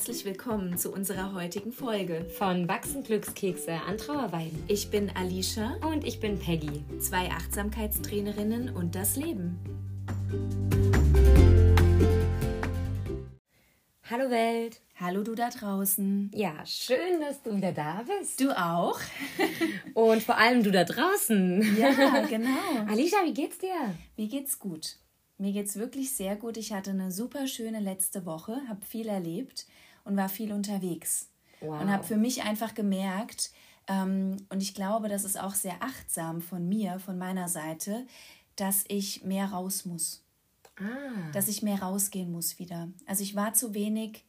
herzlich willkommen zu unserer heutigen Folge von Wachsen Glückskekse an Trauerweiden. Ich bin Alicia und ich bin Peggy, zwei Achtsamkeitstrainerinnen und das Leben. Hallo Welt. Hallo du da draußen. Ja, schön, dass du wieder da bist. Du auch. und vor allem du da draußen. Ja, genau. Alicia, wie geht's dir? Mir geht's gut. Mir geht's wirklich sehr gut. Ich hatte eine super schöne letzte Woche, habe viel erlebt und war viel unterwegs. Wow. Und habe für mich einfach gemerkt, ähm, und ich glaube, das ist auch sehr achtsam von mir, von meiner Seite, dass ich mehr raus muss. Ah. Dass ich mehr rausgehen muss wieder. Also ich war zu wenig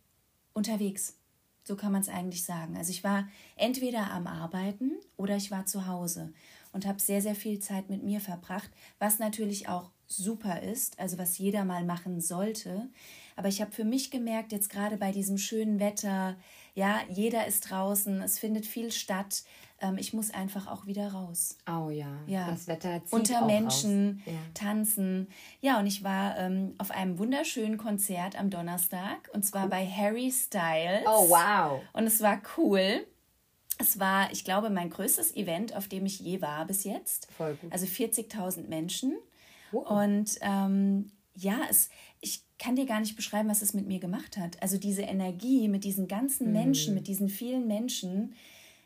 unterwegs. So kann man es eigentlich sagen. Also ich war entweder am Arbeiten oder ich war zu Hause und habe sehr, sehr viel Zeit mit mir verbracht, was natürlich auch super ist, also was jeder mal machen sollte. Aber ich habe für mich gemerkt, jetzt gerade bei diesem schönen Wetter, ja, jeder ist draußen, es findet viel statt. Ähm, ich muss einfach auch wieder raus. Oh ja, ja. das Wetter zieht Unter Menschen, ja. tanzen. Ja, und ich war ähm, auf einem wunderschönen Konzert am Donnerstag und zwar cool. bei Harry Styles. Oh wow. Und es war cool. Es war, ich glaube, mein größtes Event, auf dem ich je war bis jetzt. Voll gut. Also 40.000 Menschen. Wow. Und ähm, ja, es, ich kann dir gar nicht beschreiben, was es mit mir gemacht hat. Also diese Energie mit diesen ganzen mhm. Menschen, mit diesen vielen Menschen,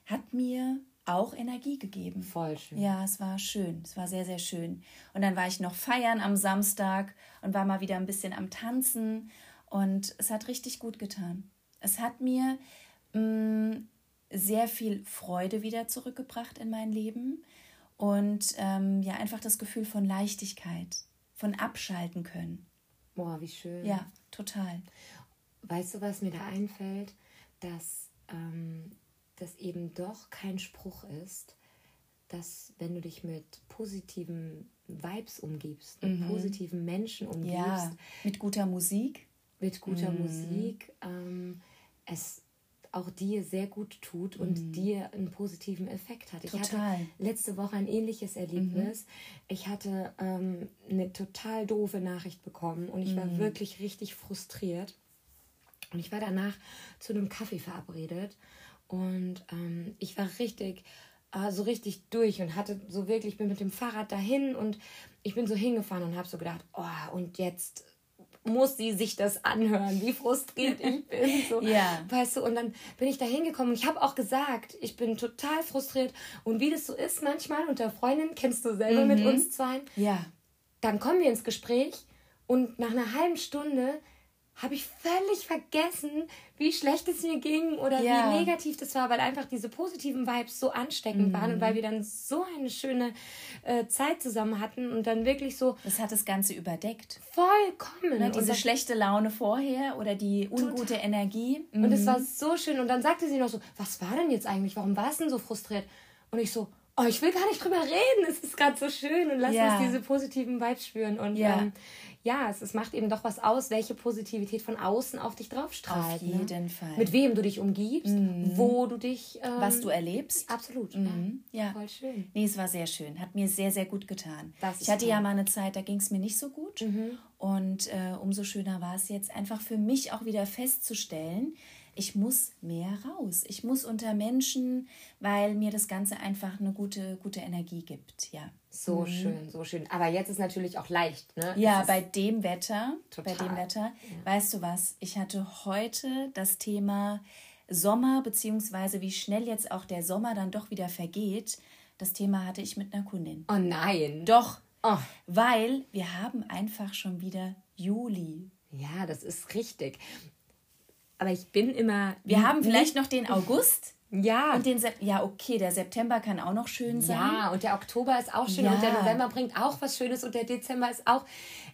hat mir auch Energie gegeben. Voll schön. Ja, es war schön. Es war sehr, sehr schön. Und dann war ich noch feiern am Samstag und war mal wieder ein bisschen am Tanzen. Und es hat richtig gut getan. Es hat mir mh, mm, sehr viel Freude wieder zurückgebracht in mein Leben und ähm, ja, einfach das Gefühl von Leichtigkeit, von abschalten können. Boah, wie schön. Ja, total. Weißt du, was mir da einfällt? Dass ähm, das eben doch kein Spruch ist, dass wenn du dich mit positiven Vibes umgibst, mit mhm. positiven Menschen umgibst, ja, mit guter Musik, mit guter mhm. Musik, ähm, es auch dir sehr gut tut und mhm. dir einen positiven Effekt hat. Total. Ich hatte letzte Woche ein ähnliches Erlebnis. Mhm. Ich hatte ähm, eine total doofe Nachricht bekommen und ich mhm. war wirklich richtig frustriert. Und ich war danach zu einem Kaffee verabredet und ähm, ich war richtig, äh, so richtig durch und hatte so wirklich, ich bin mit dem Fahrrad dahin und ich bin so hingefahren und habe so gedacht, oh, und jetzt muss sie sich das anhören, wie frustriert ich bin. So. ja. Weißt du, und dann bin ich da hingekommen und ich habe auch gesagt, ich bin total frustriert. Und wie das so ist, manchmal unter Freundinnen, kennst du selber mhm. mit uns zwei, ja. dann kommen wir ins Gespräch und nach einer halben Stunde habe ich völlig vergessen, wie schlecht es mir ging oder ja. wie negativ das war, weil einfach diese positiven Vibes so ansteckend mhm. waren und weil wir dann so eine schöne äh, Zeit zusammen hatten und dann wirklich so. Das hat das Ganze überdeckt. Vollkommen. Oder diese schlechte Laune vorher oder die ungute total. Energie. Mhm. Und es war so schön. Und dann sagte sie noch so: Was war denn jetzt eigentlich? Warum warst du denn so frustriert? Und ich so: Oh, ich will gar nicht drüber reden. Es ist gerade so schön und lass ja. uns diese positiven Vibes spüren. Und ja. ähm, ja, es, es macht eben doch was aus, welche Positivität von außen auf dich draufstrahlt. Auf ne? jeden ne? Fall. Mit wem du dich umgibst, mhm. wo du dich. Ähm, was du erlebst. Absolut. Mhm. Ja. Voll schön. Nee, es war sehr schön. Hat mir sehr, sehr gut getan. ich hatte toll. ja mal eine Zeit, da ging es mir nicht so gut. Mhm. Und äh, umso schöner war es jetzt einfach für mich auch wieder festzustellen, ich muss mehr raus. Ich muss unter Menschen, weil mir das Ganze einfach eine gute, gute Energie gibt. Ja. So mhm. schön, so schön. Aber jetzt ist natürlich auch leicht, ne? Ja, bei dem Wetter, total. bei dem Wetter. Ja. Weißt du was? Ich hatte heute das Thema Sommer, beziehungsweise wie schnell jetzt auch der Sommer dann doch wieder vergeht. Das Thema hatte ich mit einer Kundin. Oh nein. Doch. Oh. Weil wir haben einfach schon wieder Juli. Ja, das ist richtig. Aber ich bin immer. Wir haben vielleicht noch den August. Ja. Und den Sep ja, okay, der September kann auch noch schön sein. Ja, und der Oktober ist auch schön ja. und der November bringt auch was Schönes und der Dezember ist auch.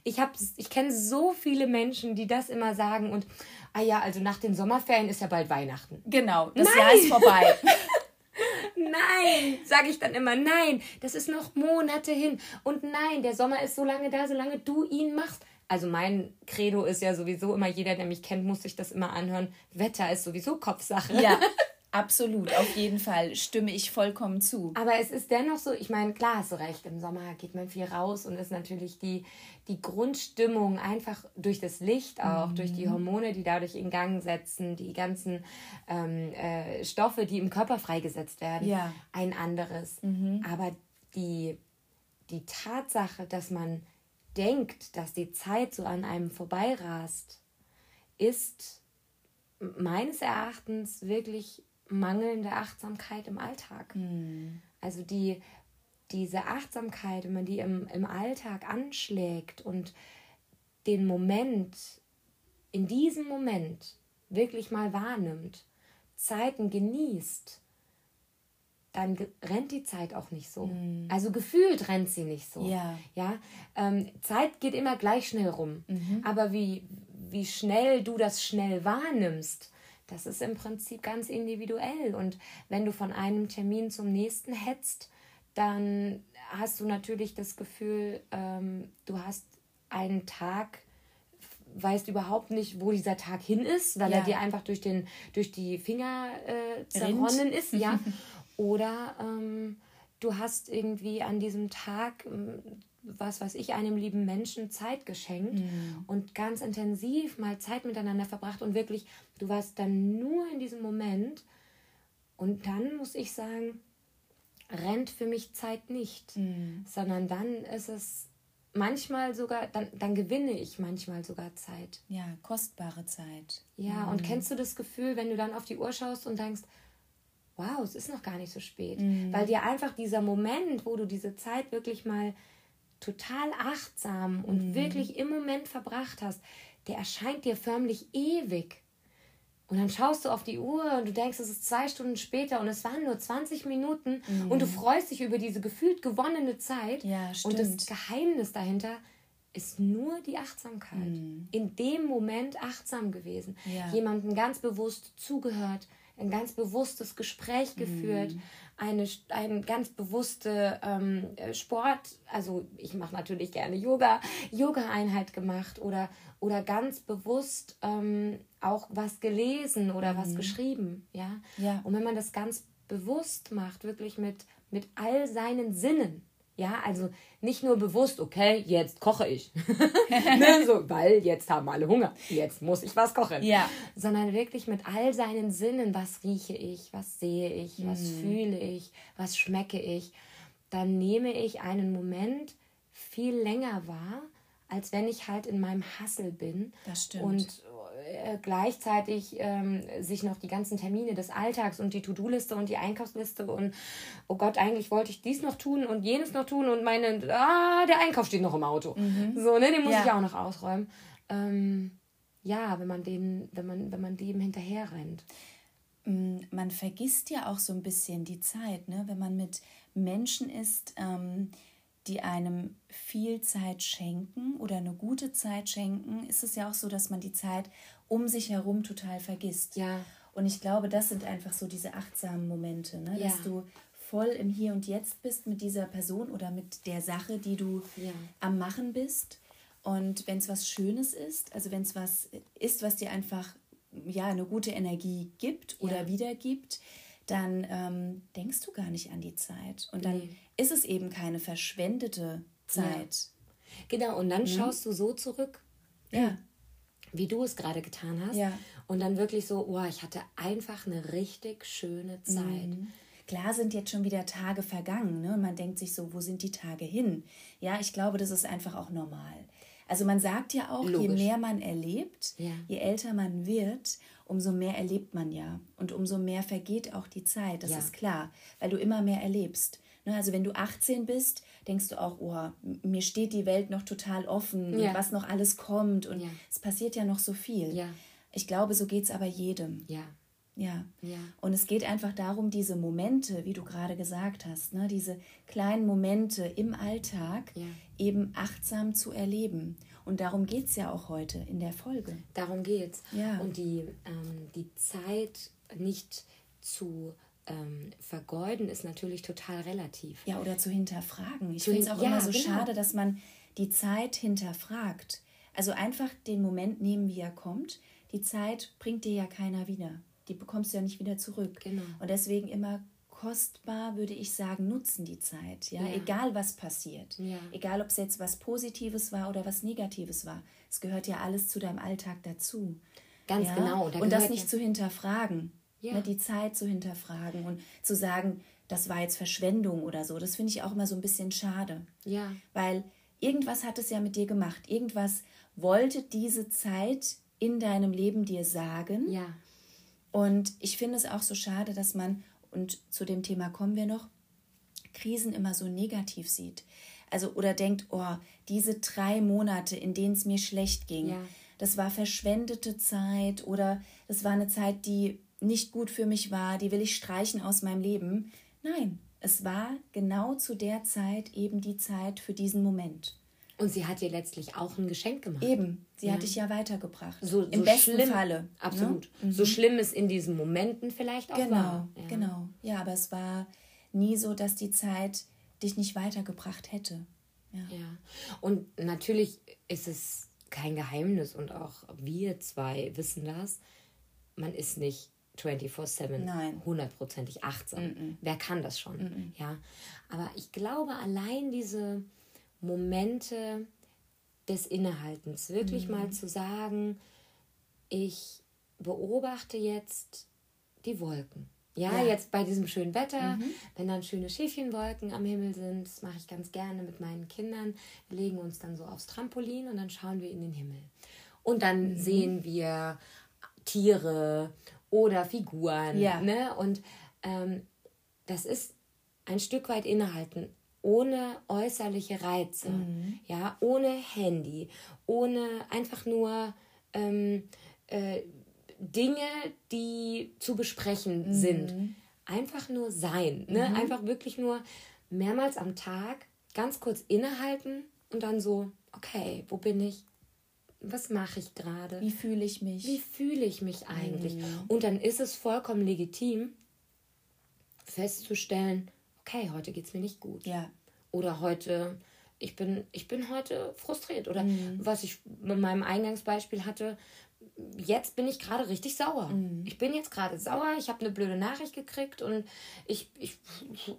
Ich habe ich kenne so viele Menschen, die das immer sagen und ah ja, also nach den Sommerferien ist ja bald Weihnachten. Genau, das nein. Jahr ist vorbei. nein, sage ich dann immer, nein, das ist noch Monate hin und nein, der Sommer ist so lange da, solange du ihn machst also mein Credo ist ja sowieso immer, jeder, der mich kennt, muss sich das immer anhören. Wetter ist sowieso Kopfsache. Ja. Absolut, auf jeden Fall stimme ich vollkommen zu. Aber es ist dennoch so, ich meine, klar hast du recht, im Sommer geht man viel raus und ist natürlich die, die Grundstimmung einfach durch das Licht auch, mhm. durch die Hormone, die dadurch in Gang setzen, die ganzen ähm, äh, Stoffe, die im Körper freigesetzt werden, ja. ein anderes. Mhm. Aber die, die Tatsache, dass man denkt, dass die Zeit so an einem vorbeirast, ist meines Erachtens wirklich mangelnde Achtsamkeit im Alltag. Mhm. Also die, diese Achtsamkeit, wenn man die im, im Alltag anschlägt und den Moment, in diesem Moment wirklich mal wahrnimmt, Zeiten genießt, dann rennt die Zeit auch nicht so. Mhm. Also gefühlt rennt sie nicht so. Ja. ja? Ähm, Zeit geht immer gleich schnell rum. Mhm. Aber wie, wie schnell du das schnell wahrnimmst, das ist im Prinzip ganz individuell. Und wenn du von einem Termin zum nächsten hetzt, dann hast du natürlich das Gefühl, ähm, du hast einen Tag, weißt überhaupt nicht, wo dieser Tag hin ist, weil ja. er dir einfach durch, den, durch die Finger äh, zerronnen ist. Ja. Oder ähm, du hast irgendwie an diesem Tag ähm, was weiß ich, einem lieben Menschen Zeit geschenkt mhm. und ganz intensiv mal Zeit miteinander verbracht und wirklich, du warst dann nur in diesem Moment und dann muss ich sagen, rennt für mich Zeit nicht, mhm. sondern dann ist es manchmal sogar, dann, dann gewinne ich manchmal sogar Zeit. Ja, kostbare Zeit. Ja, mhm. und kennst du das Gefühl, wenn du dann auf die Uhr schaust und denkst, wow, es ist noch gar nicht so spät, mhm. weil dir einfach dieser Moment, wo du diese Zeit wirklich mal total achtsam und mhm. wirklich im Moment verbracht hast, der erscheint dir förmlich ewig. Und dann schaust du auf die Uhr und du denkst, es ist zwei Stunden später und es waren nur 20 Minuten mhm. und du freust dich über diese gefühlt gewonnene Zeit. Ja, stimmt. Und das Geheimnis dahinter ist nur die Achtsamkeit. Mhm. In dem Moment achtsam gewesen. Ja. Jemandem ganz bewusst zugehört, ein ganz bewusstes Gespräch geführt, mhm eine, eine ganz bewusste ähm, Sport, also ich mache natürlich gerne Yoga, Yoga-Einheit gemacht oder, oder ganz bewusst ähm, auch was gelesen oder mhm. was geschrieben, ja? ja. Und wenn man das ganz bewusst macht, wirklich mit, mit all seinen Sinnen, ja, also nicht nur bewusst, okay, jetzt koche ich. ne, so, weil jetzt haben alle Hunger. Jetzt muss ich was kochen. Ja. Sondern wirklich mit all seinen Sinnen, was rieche ich, was sehe ich, mhm. was fühle ich, was schmecke ich. Dann nehme ich einen Moment viel länger wahr, als wenn ich halt in meinem Hassel bin. Das stimmt. Und gleichzeitig ähm, sich noch die ganzen Termine des Alltags und die To-Do-Liste und die Einkaufsliste und oh Gott, eigentlich wollte ich dies noch tun und jenes noch tun und meine, ah, der Einkauf steht noch im Auto. Mhm. So, ne, den muss ja. ich auch noch ausräumen. Ähm, ja, wenn man dem, wenn man, wenn man dem hinterher rennt. Mm, man vergisst ja auch so ein bisschen die Zeit, ne? wenn man mit Menschen ist, ähm, die einem viel Zeit schenken oder eine gute Zeit schenken, ist es ja auch so, dass man die Zeit um sich herum total vergisst. Ja. Und ich glaube, das sind einfach so diese achtsamen Momente, ne? Ja. dass du voll im Hier und Jetzt bist mit dieser Person oder mit der Sache, die du ja. am Machen bist. Und wenn es was Schönes ist, also wenn es was ist, was dir einfach ja eine gute Energie gibt oder ja. wiedergibt, dann ähm, denkst du gar nicht an die Zeit. Und dann nee. ist es eben keine verschwendete Zeit. Ja. Genau, und dann mhm. schaust du so zurück, ja. wie du es gerade getan hast. Ja. Und dann wirklich so, oh, ich hatte einfach eine richtig schöne Zeit. Mhm. Klar sind jetzt schon wieder Tage vergangen, ne? Und man denkt sich so, wo sind die Tage hin? Ja, ich glaube, das ist einfach auch normal. Also man sagt ja auch, Logisch. je mehr man erlebt, ja. je älter man wird, umso mehr erlebt man ja. Und umso mehr vergeht auch die Zeit, das ja. ist klar, weil du immer mehr erlebst. Ne, also wenn du 18 bist, denkst du auch, oh, mir steht die Welt noch total offen ja. und was noch alles kommt und ja. es passiert ja noch so viel. Ja. Ich glaube, so geht es aber jedem. Ja. Ja. ja. Und es geht einfach darum, diese Momente, wie du gerade gesagt hast, ne, diese kleinen Momente im Alltag eben achtsam zu erleben. Und darum geht es ja auch heute in der Folge. Darum geht's. Ja. Und die, ähm, die Zeit nicht zu ähm, vergeuden ist natürlich total relativ. Ja, oder zu hinterfragen. Ich finde es auch ja, immer so genau. schade, dass man die Zeit hinterfragt. Also einfach den Moment nehmen, wie er kommt. Die Zeit bringt dir ja keiner wieder. die bekommst du ja nicht wieder zurück. Genau. Und deswegen immer kostbar, würde ich sagen, nutzen die Zeit. Ja, ja. egal was passiert. Ja. Egal, ob es jetzt was Positives war oder was Negatives war. Es gehört ja alles zu deinem Alltag dazu. Ganz ja? genau. Da und das nicht zu hinterfragen. Ja. Ne, die Zeit zu hinterfragen und zu sagen, das war jetzt Verschwendung oder so. Das finde ich auch immer so ein bisschen schade. Ja. Weil irgendwas hat es ja mit dir gemacht. Irgendwas wollte diese Zeit in deinem Leben dir sagen. Ja. Und ich finde es auch so schade, dass man, und zu dem Thema kommen wir noch, Krisen immer so negativ sieht. Also oder denkt, oh, diese drei Monate, in denen es mir schlecht ging, ja. das war verschwendete Zeit oder das war eine Zeit, die nicht gut für mich war, die will ich streichen aus meinem Leben. Nein, es war genau zu der Zeit eben die Zeit für diesen Moment. Und sie hat dir letztlich auch ein Geschenk gemacht. Eben, sie ja. hat dich ja weitergebracht. So, Im so besten schlimm, Falle. Ne? Absolut. Ne? So schlimm es in diesen Momenten vielleicht auch genau, war. Ja. Genau, ja, aber es war nie so, dass die Zeit dich nicht weitergebracht hätte. Ja. ja. Und natürlich ist es kein Geheimnis und auch wir zwei wissen das. Man ist nicht 24-7 hundertprozentig achtsam. Mm -mm. Wer kann das schon? Mm ja. Aber ich glaube, allein diese Momente des Innehaltens, wirklich mal zu sagen, ich beobachte jetzt die Wolken. Ja, ja, jetzt bei diesem schönen Wetter, mhm. wenn dann schöne Schäfchenwolken am Himmel sind, das mache ich ganz gerne mit meinen Kindern. Wir legen uns dann so aufs Trampolin und dann schauen wir in den Himmel. Und dann mhm. sehen wir Tiere oder Figuren. Ja. Ne? Und ähm, das ist ein Stück weit innehalten, ohne äußerliche Reize, mhm. ja, ohne Handy, ohne einfach nur ähm, äh, Dinge, die zu besprechen mhm. sind. Einfach nur sein, ne? Mhm. einfach wirklich nur mehrmals am Tag ganz kurz innehalten und dann so, okay, wo bin ich? was mache ich gerade? Wie fühle ich mich? Wie fühle ich mich eigentlich? Mhm. Und dann ist es vollkommen legitim, festzustellen, okay, heute geht es mir nicht gut. Ja. Oder heute, ich bin, ich bin heute frustriert. Oder mhm. was ich mit meinem Eingangsbeispiel hatte, jetzt bin ich gerade richtig sauer. Mhm. Ich bin jetzt gerade sauer, ich habe eine blöde Nachricht gekriegt und ich, ich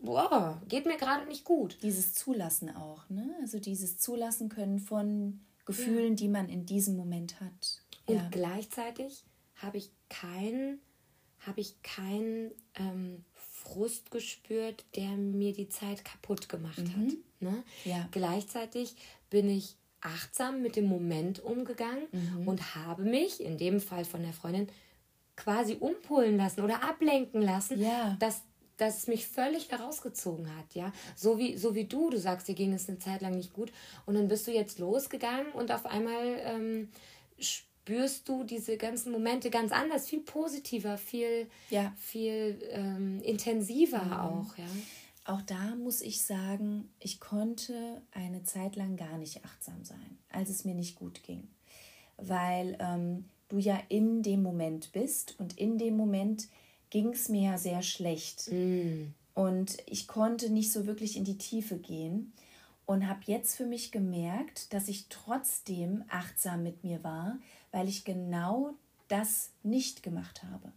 boah, geht mir gerade nicht gut. Dieses Zulassen auch, ne? Also dieses Zulassen können von Gefühlen, ja. die man in diesem Moment hat. Und ja. gleichzeitig habe ich keinen habe ich keinen ähm, Frust gespürt, der mir die Zeit kaputt gemacht mhm. hat. Ne? Ja. Gleichzeitig bin ich achtsam mit dem Moment umgegangen mhm. und habe mich, in dem Fall von der Freundin, quasi umpolen lassen oder ablenken lassen, ja. dass dass es mich völlig herausgezogen hat, ja. So wie, so wie du, du sagst, dir ging es eine Zeit lang nicht gut und dann bist du jetzt losgegangen und auf einmal ähm, spürst du diese ganzen Momente ganz anders, viel positiver, viel, ja. viel ähm, intensiver mhm. auch, ja. Auch da muss ich sagen, ich konnte eine Zeit lang gar nicht achtsam sein, als es mir nicht gut ging. Weil ähm, du ja in dem Moment bist und in dem Moment ging es mir ja sehr schlecht. Mm. Und ich konnte nicht so wirklich in die Tiefe gehen und habe jetzt für mich gemerkt, dass ich trotzdem achtsam mit mir war, weil ich genau das nicht gemacht habe.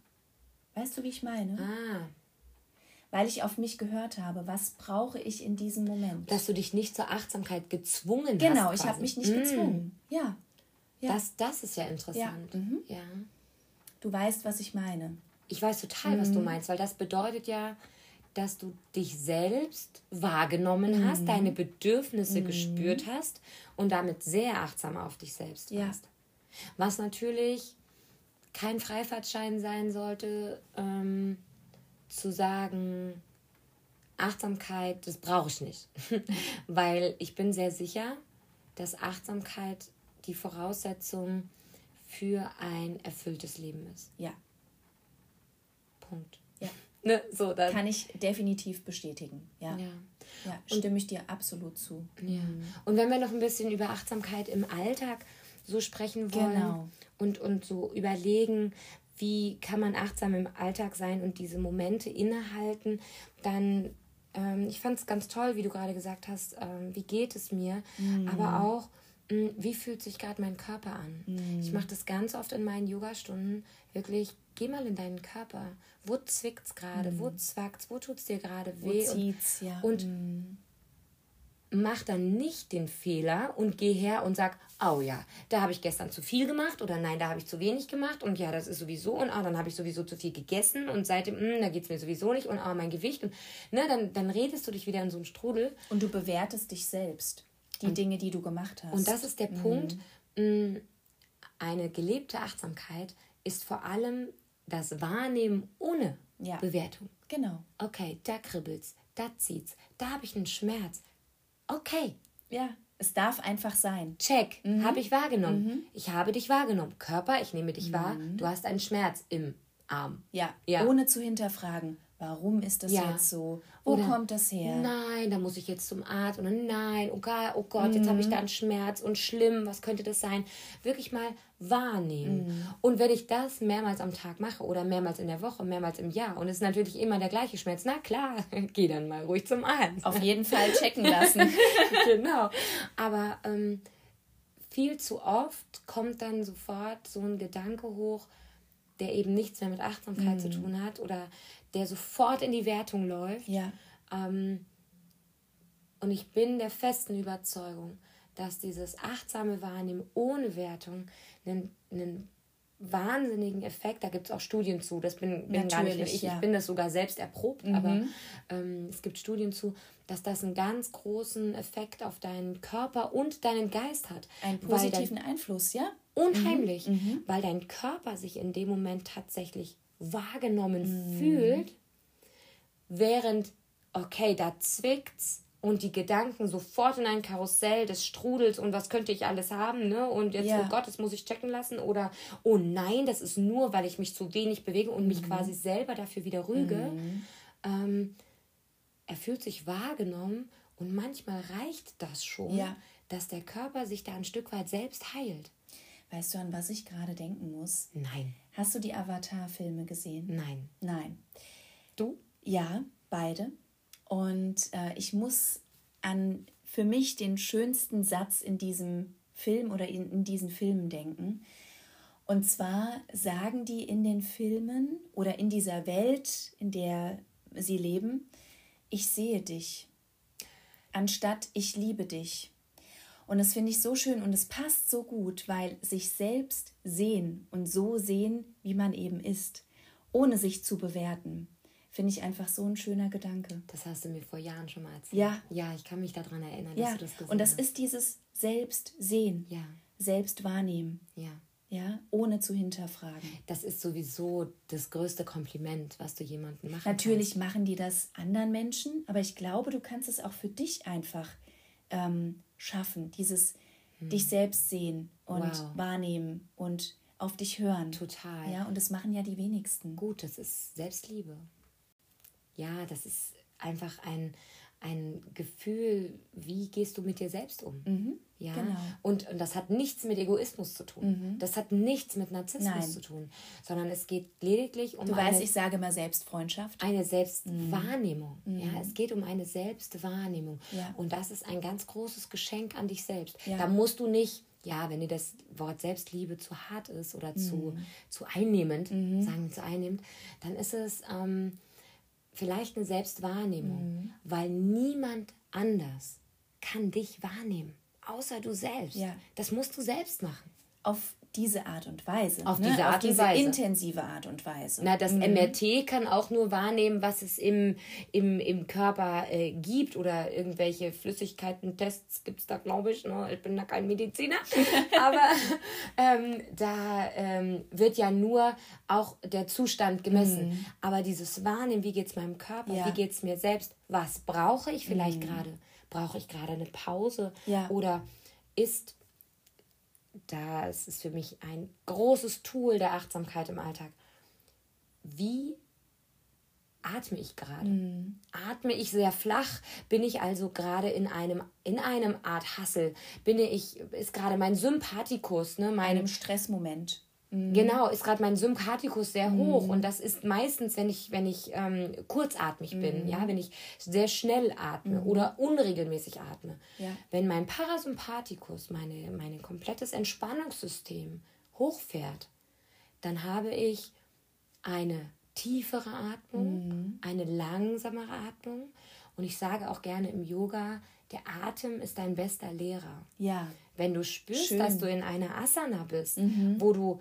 Weißt du, wie ich meine? Ah. Weil ich auf mich gehört habe, was brauche ich in diesem Moment. Dass du dich nicht zur Achtsamkeit gezwungen genau, hast. Genau, ich habe mich nicht mm. gezwungen. Ja. ja. Das, das ist ja interessant. Ja. Mhm. ja. Du weißt, was ich meine. Ich weiß total, mhm. was du mhm. meinst, weil das bedeutet ja, dass du dich selbst wahrgenommen mhm. hast, deine Bedürfnisse mhm. gespürt hast und damit sehr achtsam auf dich selbst warst. Ja. Was natürlich kein Freifahrtschein sein sollte, ähm, zu sagen, Achtsamkeit, das brauche ich nicht. Weil ich bin sehr sicher, dass Achtsamkeit die Voraussetzung für ein erfülltes Leben ist. Ja, Punkt. Ja. Ne, so, dann. Kann ich definitiv bestätigen. Ja. ja. ja stimme ich dir absolut zu. Ja. Mhm. Und wenn wir noch ein bisschen über Achtsamkeit im Alltag so sprechen wollen genau. und, und so überlegen, wie kann man achtsam im Alltag sein und diese Momente innehalten, dann, ähm, ich fand es ganz toll, wie du gerade gesagt hast, ähm, wie geht es mir, mhm. aber auch, hm, wie fühlt sich gerade mein Körper an? Mhm. Ich mache das ganz oft in meinen Yoga-Stunden. Wirklich, geh mal in deinen Körper. Wo zwickt's gerade? Mhm. Wo zwackt's? Wo tut's dir gerade weh? Wo zieht's, und, ja. Und mhm mach dann nicht den Fehler und geh her und sag, oh ja, da habe ich gestern zu viel gemacht oder nein, da habe ich zu wenig gemacht und ja, das ist sowieso und ah, dann habe ich sowieso zu viel gegessen und seitdem, mh, hm, da geht es mir sowieso nicht und ah, mein Gewicht und ne, dann, dann redest du dich wieder in so einem Strudel. Und du bewertest dich selbst, die und, Dinge, die du gemacht hast. Und das ist der mhm. Punkt, mh, hm, eine gelebte Achtsamkeit ist vor allem das Wahrnehmen ohne ja. Bewertung. Genau. Okay, da kribbelt's, da zieht's, da habe ich einen Schmerz, Okay. Ja, es darf einfach sein. Check. Mhm. Habe ich wahrgenommen. Mhm. Ich habe dich wahrgenommen. Körper, ich nehme dich mhm. wahr. Du hast einen Schmerz im Arm. Ja, ja. ohne zu hinterfragen. Warum ist das ja. jetzt so? Wo Oder, kommt das her? Nein, da muss ich jetzt zum Arzt. Oder nein, oh Gott, oh Gott jetzt habe ich mhm. da einen Schmerz und schlimm, was könnte das sein? Wirklich mal wahrnehmen. Mhm. Und wenn ich das mehrmals am Tag mache oder mehrmals in der Woche, mehrmals im Jahr und es ist natürlich immer der gleiche Schmerz, na klar, geh dann mal ruhig zum Arzt. Auf jeden Fall checken lassen. genau. Aber ähm, viel zu oft kommt dann sofort so ein Gedanke hoch, der eben nichts mehr mit Achtsamkeit mhm. zu tun hat oder der sofort in die Wertung läuft. Ja. Ähm, und ich bin der festen Überzeugung, dass dieses achtsame Wahrnehmen ohne Wertung einen, einen wahnsinnigen Effekt, da gibt es auch Studien zu, das bin, bin gar nicht ich, ja. ich bin das sogar selbst erprobt, mhm. aber ähm, es gibt Studien zu, dass das einen ganz großen Effekt auf deinen Körper und deinen Geist hat. Einen positiven dein, Einfluss, ja? Unheimlich, mhm. mhm. weil dein Körper sich in dem Moment tatsächlich wahrgenommen mhm. fühlt, während, okay, da zwickt's und die Gedanken sofort in ein Karussell des Strudels und was könnte ich alles haben, ne? Und jetzt, ja. oh Gott, das muss ich checken lassen oder oh nein, das ist nur, weil ich mich zu wenig bewege und mhm. mich quasi selber dafür wieder rüge. Mhm. Ähm, er fühlt sich wahrgenommen und manchmal reicht das schon, ja. dass der Körper sich da ein Stück weit selbst heilt. Weißt du, an was ich gerade denken muss? Nein. Hast du die Avatar-Filme gesehen? Nein. Nein. Du? Ja, beide. Und äh, ich muss an für mich den schönsten Satz in diesem Film oder in, in diesen Filmen denken. Und zwar sagen die in den Filmen oder in dieser Welt, in der sie leben, ich sehe dich, anstatt ich liebe dich. Und das finde ich so schön und es passt so gut, weil sich selbst sehen und so sehen, wie man eben ist, ohne sich zu bewerten, finde ich einfach so ein schöner Gedanke. Das hast du mir vor Jahren schon mal erzählt. Ja. Ja, ich kann mich daran erinnern, ja. dass du das gesagt Und das hast. ist dieses Selbstsehen, ja. Selbst wahrnehmen. Ja. Ja, ohne zu hinterfragen. Das ist sowieso das größte Kompliment, was du jemandem machen Natürlich kannst. machen die das anderen Menschen, aber ich glaube, du kannst es auch für dich einfach ähm, schaffen, dieses hm. dich selbst sehen und wow. wahrnehmen und auf dich hören. Total. Ja, und das machen ja die wenigsten. Gut, das ist Selbstliebe. Ja, das ist einfach ein, ein Gefühl, wie gehst du mit dir selbst um? Mhm. Ja, genau. und, und das hat nichts mit Egoismus zu tun. Mhm. Das hat nichts mit Narzissmus Nein. zu tun, sondern es geht lediglich um. Du eine, weißt, ich sage immer Selbstfreundschaft. Eine Selbstwahrnehmung. Mhm. Ja, es geht um eine Selbstwahrnehmung. Ja. Und das ist ein ganz großes Geschenk an dich selbst. Ja. Da musst du nicht ja, wenn dir das Wort Selbstliebe zu hart ist oder mhm. zu, zu einnehmend, mhm. sagen zu einnehmend, dann ist es ähm, vielleicht eine Selbstwahrnehmung, mhm. weil niemand anders kann dich wahrnehmen außer du selbst. Ja. Das musst du selbst machen. Auf diese Art und Weise. Auf ne? diese Art Auf diese und Weise. intensive Art und Weise. Na, das mhm. MRT kann auch nur wahrnehmen, was es im, im, im Körper äh, gibt oder irgendwelche Flüssigkeiten-Tests gibt es da, glaube ich. Ne? Ich bin da kein Mediziner. Aber ähm, da ähm, wird ja nur auch der Zustand gemessen. Mhm. Aber dieses Wahrnehmen, wie geht es meinem Körper, ja. wie geht es mir selbst, was brauche ich vielleicht mhm. gerade? brauche ich gerade eine Pause? Ja. Oder ist, das ist für mich ein großes Tool der Achtsamkeit im Alltag, wie atme ich gerade? Mhm. Atme ich sehr flach? Bin ich also gerade in einem, in einem Art Hassel? Bin ich, ist gerade mein Sympathikus, ne, meinem Stressmoment. Mhm. Genau, ist gerade mein Sympathikus sehr mhm. hoch und das ist meistens, wenn ich, wenn ich ähm, kurzatmig mhm. bin, ja, wenn ich sehr schnell atme mhm. oder unregelmäßig atme. Ja. Wenn mein Parasympathikus, meine, mein komplettes Entspannungssystem hochfährt, dann habe ich eine tiefere Atmung, mhm. eine langsamere Atmung und ich sage auch gerne im Yoga, der Atem ist dein bester Lehrer. Ja. Wenn du spürst, Schön. dass du in einer Asana bist, mhm. wo du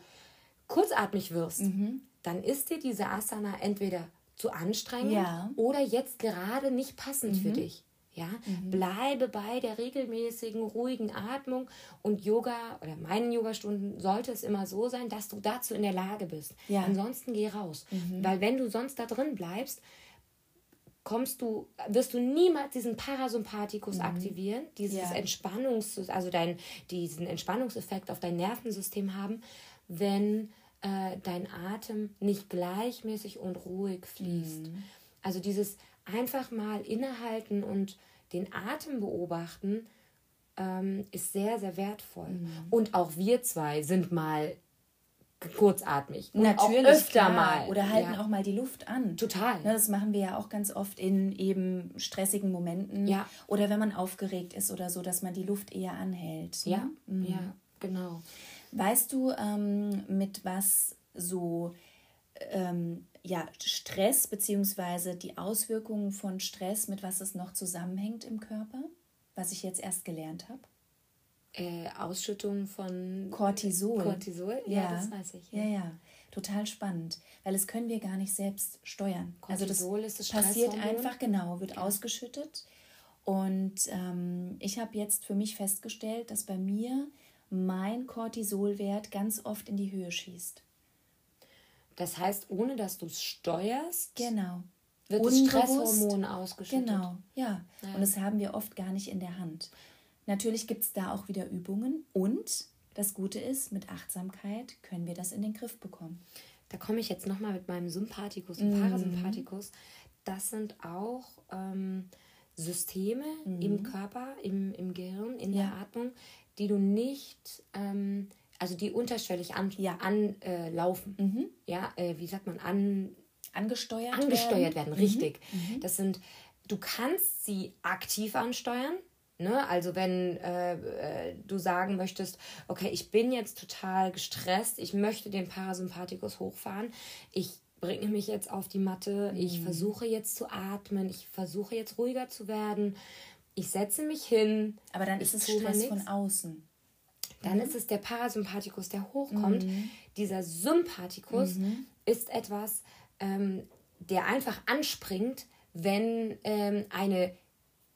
kurzatmig wirst, mhm. dann ist dir diese Asana entweder zu anstrengend ja. oder jetzt gerade nicht passend mhm. für dich. Ja, mhm. bleibe bei der regelmäßigen, ruhigen Atmung und Yoga oder meinen Yogastunden sollte es immer so sein, dass du dazu in der Lage bist. Ja. Ansonsten geh raus. Mhm. Weil wenn du sonst da drin bleibst, kommst du, wirst du niemals diesen Parasympathikus mhm. aktivieren, dieses ja. Entspannungs, also dein, diesen Entspannungseffekt auf dein Nervensystem haben, wenn äh, dein Atem nicht gleichmäßig und ruhig fließt. Mhm. Also dieses einfach mal innehalten und den Atem beobachten ähm, ist sehr, sehr wertvoll. Mhm. Und auch wir zwei sind mal kurzatmig. Und Natürlich. Öfter klar. mal. Oder halten ja. auch mal die Luft an. Total. Ja, das machen wir ja auch ganz oft in eben stressigen Momenten. Ja. Oder wenn man aufgeregt ist oder so, dass man die Luft eher anhält. Ne? Ja, mhm. ja, genau. Weißt du, ähm, mit was so ähm, ja, Stress bzw. die Auswirkungen von Stress, mit was es noch zusammenhängt im Körper? Was ich jetzt erst gelernt habe? Äh, Ausschüttung von Cortisol. Cortisol, ja, ja, das weiß ich. Ja. ja, ja, total spannend, weil das können wir gar nicht selbst steuern. Cortisol also das, ist das passiert einfach genau, wird ja. ausgeschüttet. Und ähm, ich habe jetzt für mich festgestellt, dass bei mir mein Cortisolwert ganz oft in die Höhe schießt. Das heißt, ohne dass du es steuerst, genau. wird das Stresshormon ausgeschüttet. Genau, ja. ja. Und das haben wir oft gar nicht in der Hand. Natürlich gibt es da auch wieder Übungen und das Gute ist, mit Achtsamkeit können wir das in den Griff bekommen. Da komme ich jetzt nochmal mit meinem Sympathikus und mhm. Parasympathikus. Das sind auch ähm, Systeme mhm. im Körper, im, im Gehirn, in ja. der Atmung, die du nicht, ähm, also die unterschwellig anlaufen. Ja. An, äh, mhm. Ja, äh, wie sagt man, an, angesteuert, angesteuert werden. werden. Mhm. Richtig. Mhm. Das sind, du kannst sie aktiv ansteuern. Ne? Also wenn äh, äh, du sagen möchtest, okay, ich bin jetzt total gestresst, ich möchte den Parasympathikus hochfahren, ich bringe mich jetzt auf die Matte, mhm. ich versuche jetzt zu atmen, ich versuche jetzt ruhiger zu werden, ich setze mich hin. Aber dann ist es Stress von außen. Dann mhm. ist es der Parasympathikus, der hochkommt. Mhm. Dieser Sympathikus mhm. ist etwas, ähm, der einfach anspringt, wenn ähm, eine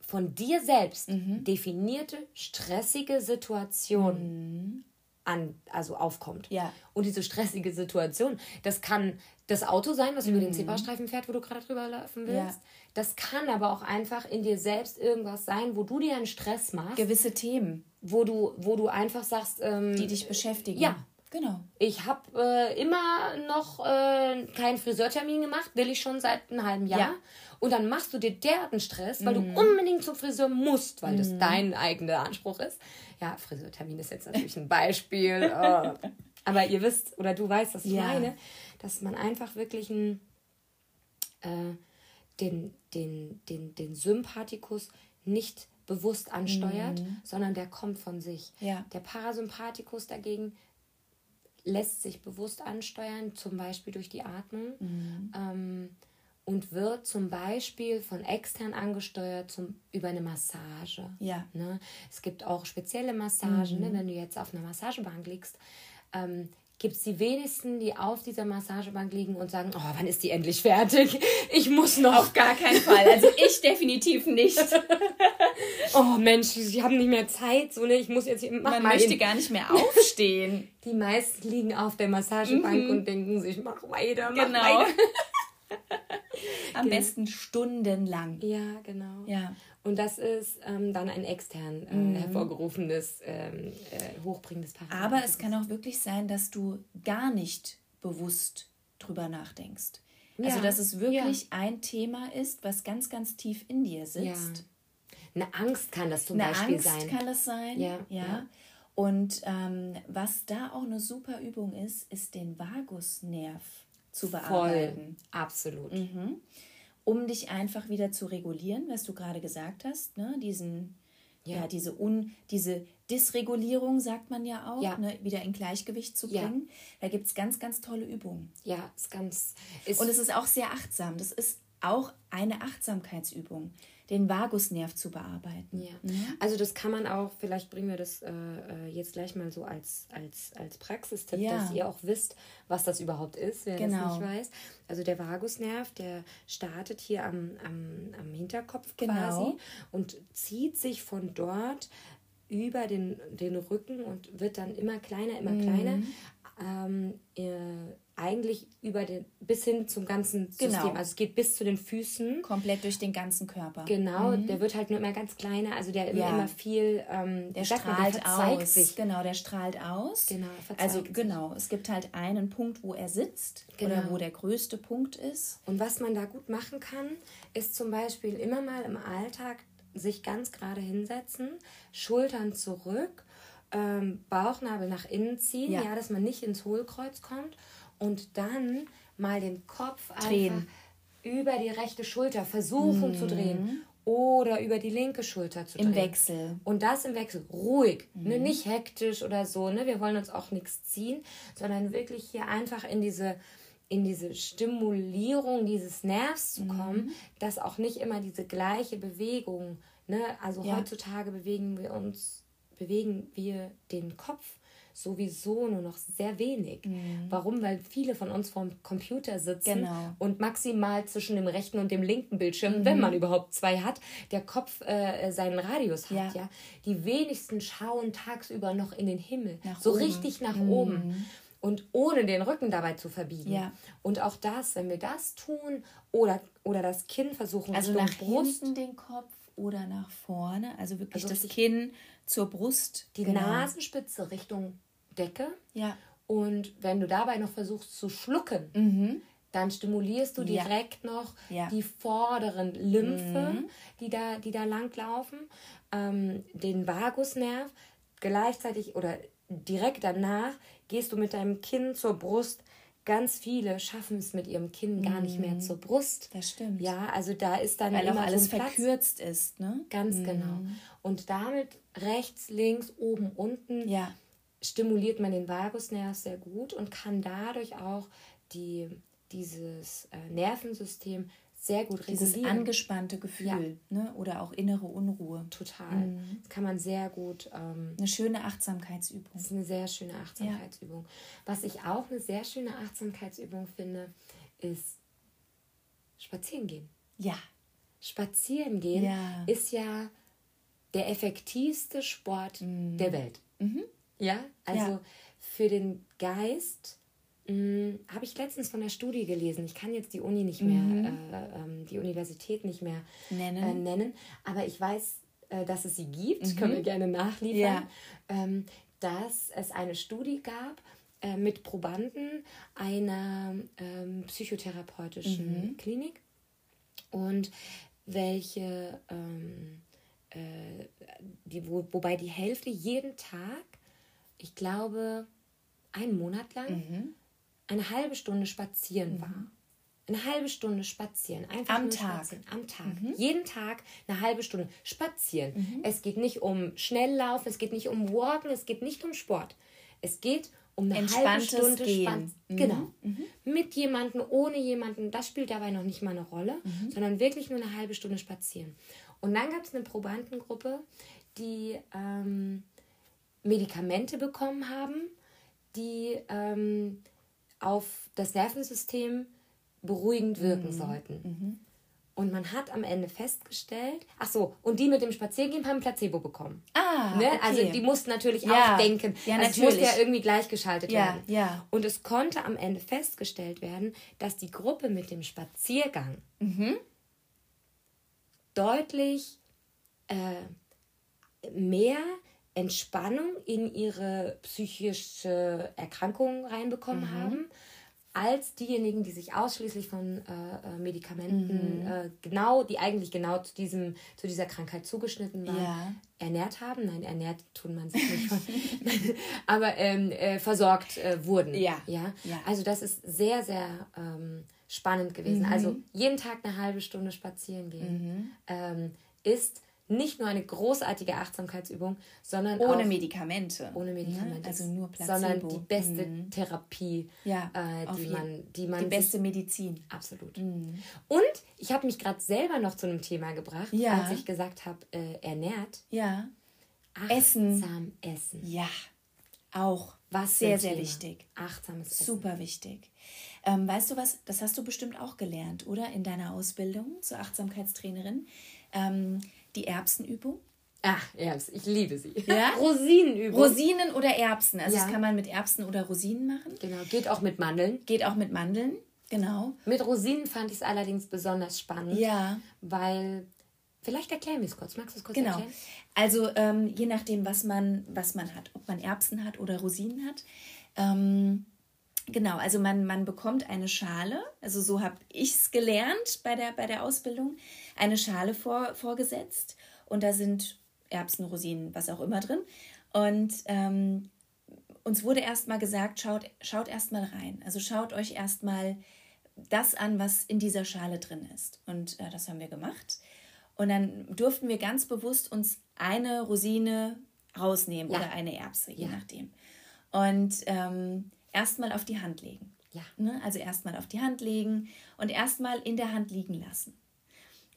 von dir selbst mhm. definierte, stressige Situation mhm. an, also aufkommt. Ja. Und diese stressige Situation, das kann das Auto sein, was mhm. über den mhm. Zebrastreifen fährt, wo du gerade drüber laufen willst. Ja. Das kann aber auch einfach in dir selbst irgendwas sein, wo du dir einen Stress machst. Gewisse Themen. Wo du, wo du einfach sagst, ähm, die dich beschäftigen. Ja, Genau. Ich habe äh, immer noch äh, keinen Friseurtermin gemacht, will ich schon seit einem halben Jahr. Ja. Und dann machst du dir derartigen Stress, weil mhm. du unbedingt zum Friseur musst, weil mhm. das dein eigener Anspruch ist. Ja, Friseurtermin ist jetzt natürlich ein Beispiel. oh. Aber ihr wisst oder du weißt, was ich ja. meine, dass man einfach wirklich ein, äh, den, den, den, den Sympathikus nicht bewusst ansteuert, mhm. sondern der kommt von sich. Ja. Der Parasympathikus dagegen lässt sich bewusst ansteuern, zum Beispiel durch die Atmung. Mhm. Ähm, und wird zum Beispiel von extern angesteuert zum, über eine Massage. Ja. Ne? Es gibt auch spezielle Massagen, ne? mhm. ne? wenn du jetzt auf einer Massagebank liegst. Ähm, gibt es die wenigsten, die auf dieser Massagebank liegen und sagen, oh, wann ist die endlich fertig? Ich muss noch. Auf gar keinen Fall. Also ich definitiv nicht. oh Mensch, sie haben nicht mehr Zeit. So, ne? Ich muss jetzt mach Man mal möchte gar nicht mehr aufstehen. Die meisten liegen auf der Massagebank mhm. und denken sich, mach weiter, mach genau. weiter. Am genau. besten stundenlang. Ja, genau. Ja. Und das ist ähm, dann ein extern äh, mhm. hervorgerufenes, ähm, äh, hochbringendes Parameter. Aber es kann auch wirklich sein, dass du gar nicht bewusst drüber nachdenkst. Also, ja. Also, dass es wirklich ja. ein Thema ist, was ganz, ganz tief in dir sitzt. Ja. Eine Angst kann das zum Eine Beispiel Angst sein. kann das sein, ja. ja. Und ähm, was da auch eine super Übung ist, ist den Vagusnerv zu bearbeiten. Voll. Absolut. Mhm. Um dich einfach wieder zu regulieren, was du gerade gesagt hast, ne? diesen, ja. ja, diese, Un, diese Dysregulierung, sagt man ja auch, ja. Ne? wieder in Gleichgewicht zu bringen. Ja. Da gibt es ganz, ganz tolle Übungen. Ja, ist ganz. Ist Und es ist auch sehr achtsam. Das ist auch eine Achtsamkeitsübung den Vagusnerv zu bearbeiten. Ja. Mhm. Also das kann man auch, vielleicht bringen wir das äh, äh, jetzt gleich mal so als, als, als Praxistipp, ja. dass ihr auch wisst, was das überhaupt ist, wer genau. das nicht weiß. Also der Vagusnerv, der startet hier am, am, am Hinterkopf genau. quasi und zieht sich von dort über den, den Rücken und wird dann immer kleiner, immer mhm. kleiner. Ähm, äh, eigentlich über den bis hin zum ganzen System. Genau. Also es geht bis zu den Füßen. Komplett durch den ganzen Körper. Genau, mhm. der wird halt nur immer ganz kleiner, also der ja. immer viel, ähm, der strahlt man, der aus. Sich. Genau, der strahlt aus. Genau, Also sich. genau, es gibt halt einen Punkt, wo er sitzt genau. oder wo der größte Punkt ist. Und was man da gut machen kann, ist zum Beispiel immer mal im Alltag sich ganz gerade hinsetzen, Schultern zurück, ähm, Bauchnabel nach innen ziehen, ja. ja, dass man nicht ins Hohlkreuz kommt und dann mal den Kopf drehen. einfach über die rechte Schulter versuchen mhm. zu drehen oder über die linke Schulter zu drehen. Im Wechsel. Und das im Wechsel. Ruhig. Mhm. Ne? Nicht hektisch oder so. Ne? Wir wollen uns auch nichts ziehen, sondern wirklich hier einfach in diese, in diese Stimulierung dieses Nervs zu kommen, mhm. dass auch nicht immer diese gleiche Bewegung. Ne? Also ja. heutzutage bewegen wir uns, bewegen wir den Kopf sowieso nur noch sehr wenig. Mhm. Warum? Weil viele von uns vorm Computer sitzen genau. und maximal zwischen dem rechten und dem linken Bildschirm, mhm. wenn man überhaupt zwei hat, der Kopf äh, seinen Radius hat. Ja. ja. Die wenigsten schauen tagsüber noch in den Himmel, nach so oben. richtig nach mhm. oben und ohne den Rücken dabei zu verbiegen. Ja. Und auch das, wenn wir das tun oder, oder das Kinn versuchen, also nach Brust, hinten den Kopf oder nach vorne, also wirklich also das Kinn zur Brust, die genau. Nasenspitze Richtung Decke. Ja. Und wenn du dabei noch versuchst zu schlucken, mhm. dann stimulierst du direkt ja. noch ja. die vorderen Lymphe, mhm. die, da, die da langlaufen, ähm, den Vagusnerv. Gleichzeitig oder direkt danach gehst du mit deinem Kinn zur Brust. Ganz viele schaffen es mit ihrem Kinn gar nicht mehr mhm. zur Brust. Das stimmt. Ja, also da ist dann Weil immer auch alles so verkürzt ist, ne? Ganz mhm. genau. Und damit rechts, links, oben, unten. Ja stimuliert man den Vagusnerv sehr gut und kann dadurch auch die, dieses äh, Nervensystem sehr gut regulieren. Dieses angespannte Gefühl ja. ne? oder auch innere Unruhe. Total. Mhm. Das kann man sehr gut. Ähm, eine schöne Achtsamkeitsübung. Das ist eine sehr schöne Achtsamkeitsübung. Ja. Was ich auch eine sehr schöne Achtsamkeitsübung finde, ist spazieren gehen. Ja. Spazieren gehen ja. ist ja der effektivste Sport mhm. der Welt. Mhm. Ja, also ja. für den Geist hm, habe ich letztens von der Studie gelesen. Ich kann jetzt die Uni nicht mehr, mhm. äh, ähm, die Universität nicht mehr nennen, äh, nennen aber ich weiß, äh, dass es sie gibt. Mhm. Können wir gerne nachliefern. Ja. Ähm, dass es eine Studie gab äh, mit Probanden einer ähm, psychotherapeutischen mhm. Klinik und welche ähm, äh, die, wo, wobei die Hälfte jeden Tag ich glaube, einen Monat lang mhm. eine halbe Stunde spazieren mhm. war. Eine halbe Stunde spazieren. Einfach am Tag. Spazieren. Am Tag. Mhm. Jeden Tag eine halbe Stunde spazieren. Mhm. Es geht nicht um Schnelllaufen, es geht nicht um Walken, es geht nicht um Sport. Es geht um eine halbe Stunde Gehen. Mhm. Genau. Mhm. Mit jemandem, ohne jemanden, das spielt dabei noch nicht mal eine Rolle, mhm. sondern wirklich nur eine halbe Stunde spazieren. Und dann gab es eine Probandengruppe, die ähm, Medikamente bekommen haben, die ähm, auf das Nervensystem beruhigend wirken mhm. sollten. Mhm. Und man hat am Ende festgestellt, ach so, und die mit dem Spaziergehen haben Placebo bekommen. Ah, ne? okay. Also die mussten natürlich ja. auch denken. Ja, also natürlich. Es musste ja irgendwie gleichgeschaltet ja, werden. Ja. Und es konnte am Ende festgestellt werden, dass die Gruppe mit dem Spaziergang mhm. deutlich äh, mehr Entspannung in ihre psychische Erkrankung reinbekommen mhm. haben, als diejenigen, die sich ausschließlich von äh, äh Medikamenten, mhm. äh, genau, die eigentlich genau zu, diesem, zu dieser Krankheit zugeschnitten waren, ja. ernährt haben. Nein, ernährt tun man sich nicht, von, aber ähm, äh, versorgt äh, wurden. Ja. ja. Ja? Also das ist sehr, sehr ähm, spannend gewesen. Mhm. Also jeden Tag eine halbe Stunde spazieren gehen mhm. ähm, ist nicht nur eine großartige Achtsamkeitsübung, sondern ohne auch Medikamente. Ohne Medikamente. Also nur Placebo. Sondern die beste mhm. Therapie, ja, äh, die, man, die man. Die beste sich, Medizin. Absolut. Mhm. Und ich habe mich gerade selber noch zu einem Thema gebracht, ja. als ich gesagt habe, äh, ernährt. Ja. Achtsam essen. essen. Ja. Auch. Was sehr, sehr Thema. wichtig. Achtsames Essen. Super wichtig. Ähm, weißt du was, das hast du bestimmt auch gelernt, oder? In deiner Ausbildung zur Achtsamkeitstrainerin. Ähm, die Erbsenübung. Ach, Erbsen, ich liebe sie. Ja? Rosinenübung. Rosinen oder Erbsen. Also ja. das kann man mit Erbsen oder Rosinen machen. Genau, geht auch mit Mandeln. Geht auch mit Mandeln, genau. Mit Rosinen fand ich es allerdings besonders spannend. Ja. Weil, vielleicht erklären wir es kurz. Magst du es kurz genau. erklären? Also ähm, je nachdem, was man, was man hat. Ob man Erbsen hat oder Rosinen hat. Ähm, Genau, also man, man bekommt eine Schale, also so habe ich es gelernt bei der, bei der Ausbildung eine Schale vor, vorgesetzt und da sind Erbsen, Rosinen, was auch immer drin. Und ähm, uns wurde erstmal gesagt, schaut, schaut erstmal rein. Also schaut euch erstmal das an, was in dieser Schale drin ist. Und äh, das haben wir gemacht. Und dann durften wir ganz bewusst uns eine Rosine rausnehmen ja. oder eine Erbse, je ja. nachdem. Und ähm, erstmal auf die Hand legen. Ja. Ne? Also erstmal auf die Hand legen und erstmal in der Hand liegen lassen.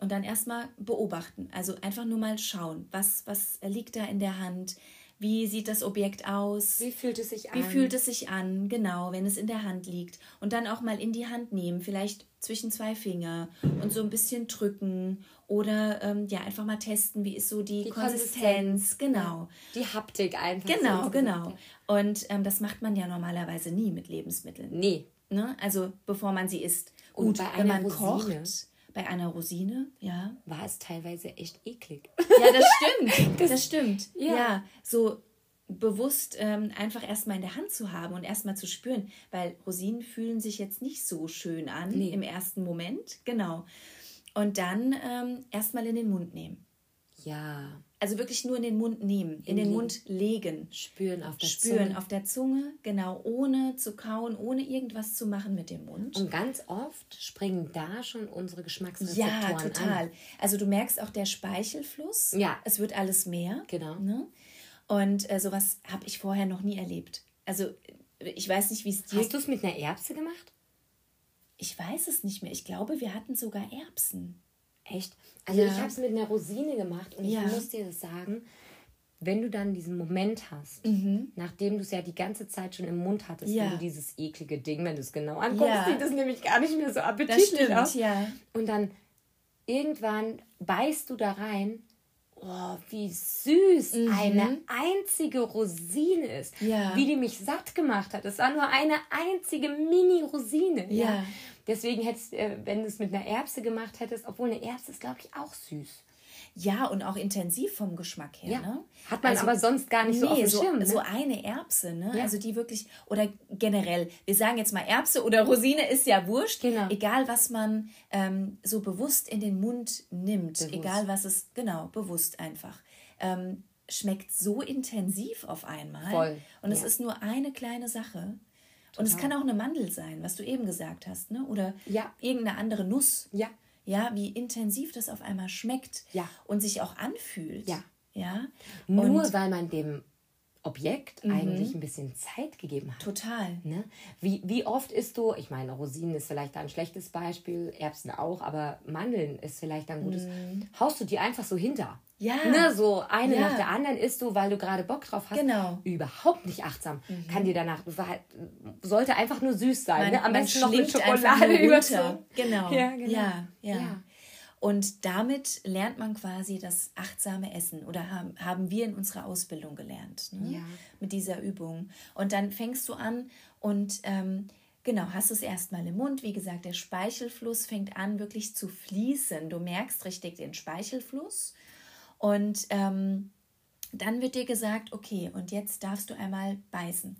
Und dann erstmal beobachten. Also einfach nur mal schauen, was, was liegt da in der Hand, wie sieht das Objekt aus? Wie fühlt es sich an? Wie fühlt es sich an, genau, wenn es in der Hand liegt. Und dann auch mal in die Hand nehmen, vielleicht zwischen zwei Finger und so ein bisschen drücken oder ähm, ja, einfach mal testen, wie ist so die, die Konsistenz. Konsistenz. Genau. Die Haptik einfach. Genau, so genau. Und ähm, das macht man ja normalerweise nie mit Lebensmitteln. Nee. Ne? Also bevor man sie isst. Gut, wenn man Rosine. kocht bei einer Rosine, ja. War es teilweise echt eklig. Ja, das stimmt. Das, das stimmt. Ja. ja. so bewusst ähm, einfach erstmal in der Hand zu haben und erstmal zu spüren, weil Rosinen fühlen sich jetzt nicht so schön an nee. im ersten Moment. Genau. Und dann ähm, erstmal in den Mund nehmen. Ja. Also wirklich nur in den Mund nehmen, in, in den, den Mund legen. Spüren auf der Spüren Zunge. auf der Zunge, genau, ohne zu kauen, ohne irgendwas zu machen mit dem Mund. Und ganz oft springen da schon unsere Geschmacksrezeptoren Ja, total. An. Also du merkst auch der Speichelfluss. Ja. Es wird alles mehr. Genau. Ne? Und äh, sowas habe ich vorher noch nie erlebt. Also ich weiß nicht, wie es dir... Hast du es mit einer Erbse gemacht? Ich weiß es nicht mehr. Ich glaube, wir hatten sogar Erbsen. Echt? Also ja. ich habe es mit einer Rosine gemacht und ja. ich muss dir das sagen, wenn du dann diesen Moment hast, mhm. nachdem du es ja die ganze Zeit schon im Mund hattest, ja. wenn du dieses eklige Ding, wenn du es genau anguckst, ja. sieht es nämlich gar nicht mehr so appetitlich stimmt, aus. Ja. Und dann irgendwann beißt du da rein, oh, wie süß mhm. eine einzige Rosine ist. Ja. Wie die mich satt gemacht hat. Es war nur eine einzige Mini-Rosine. Ja. ja. Deswegen hättest, äh, wenn du es mit einer Erbse gemacht hättest, obwohl eine Erbse ist, glaube ich, auch süß. Ja, und auch intensiv vom Geschmack her. Ja. Ne? Hat man also, aber sonst gar nicht nee, so auf dem so, Schirm. Ne? So eine Erbse, ne? Ja. Also die wirklich, oder generell, wir sagen jetzt mal Erbse oder Rosine, ist ja wurscht. Genau. Egal, was man ähm, so bewusst in den Mund nimmt, bewusst. egal was es, genau, bewusst einfach. Ähm, schmeckt so intensiv auf einmal. Voll. Und ja. es ist nur eine kleine Sache. Total. Und es kann auch eine Mandel sein, was du eben gesagt hast, ne? Oder ja. irgendeine andere Nuss. Ja. Ja, wie intensiv das auf einmal schmeckt ja. und sich auch anfühlt. Ja. Ja. Nur und weil man dem Objekt mhm. eigentlich ein bisschen Zeit gegeben hat. Total. Ne? Wie, wie oft isst du, ich meine, Rosinen ist vielleicht ein schlechtes Beispiel, Erbsen auch, aber Mandeln ist vielleicht ein gutes. Mhm. Haust du die einfach so hinter? Ja. Ne, so eine ja. nach der anderen isst du, weil du gerade Bock drauf hast. Genau. Überhaupt nicht achtsam. Mhm. Kann dir danach, sollte einfach nur süß sein. Man, ne? Am besten noch mit Schokolade überzogen. Genau. Ja, genau. Ja, ja. ja. Und damit lernt man quasi das achtsame Essen oder haben, haben wir in unserer Ausbildung gelernt. Ne? Ja. Mit dieser Übung. Und dann fängst du an und ähm, Genau, hast es erstmal im Mund. Wie gesagt, der Speichelfluss fängt an wirklich zu fließen. Du merkst richtig den Speichelfluss und ähm, dann wird dir gesagt, okay, und jetzt darfst du einmal beißen.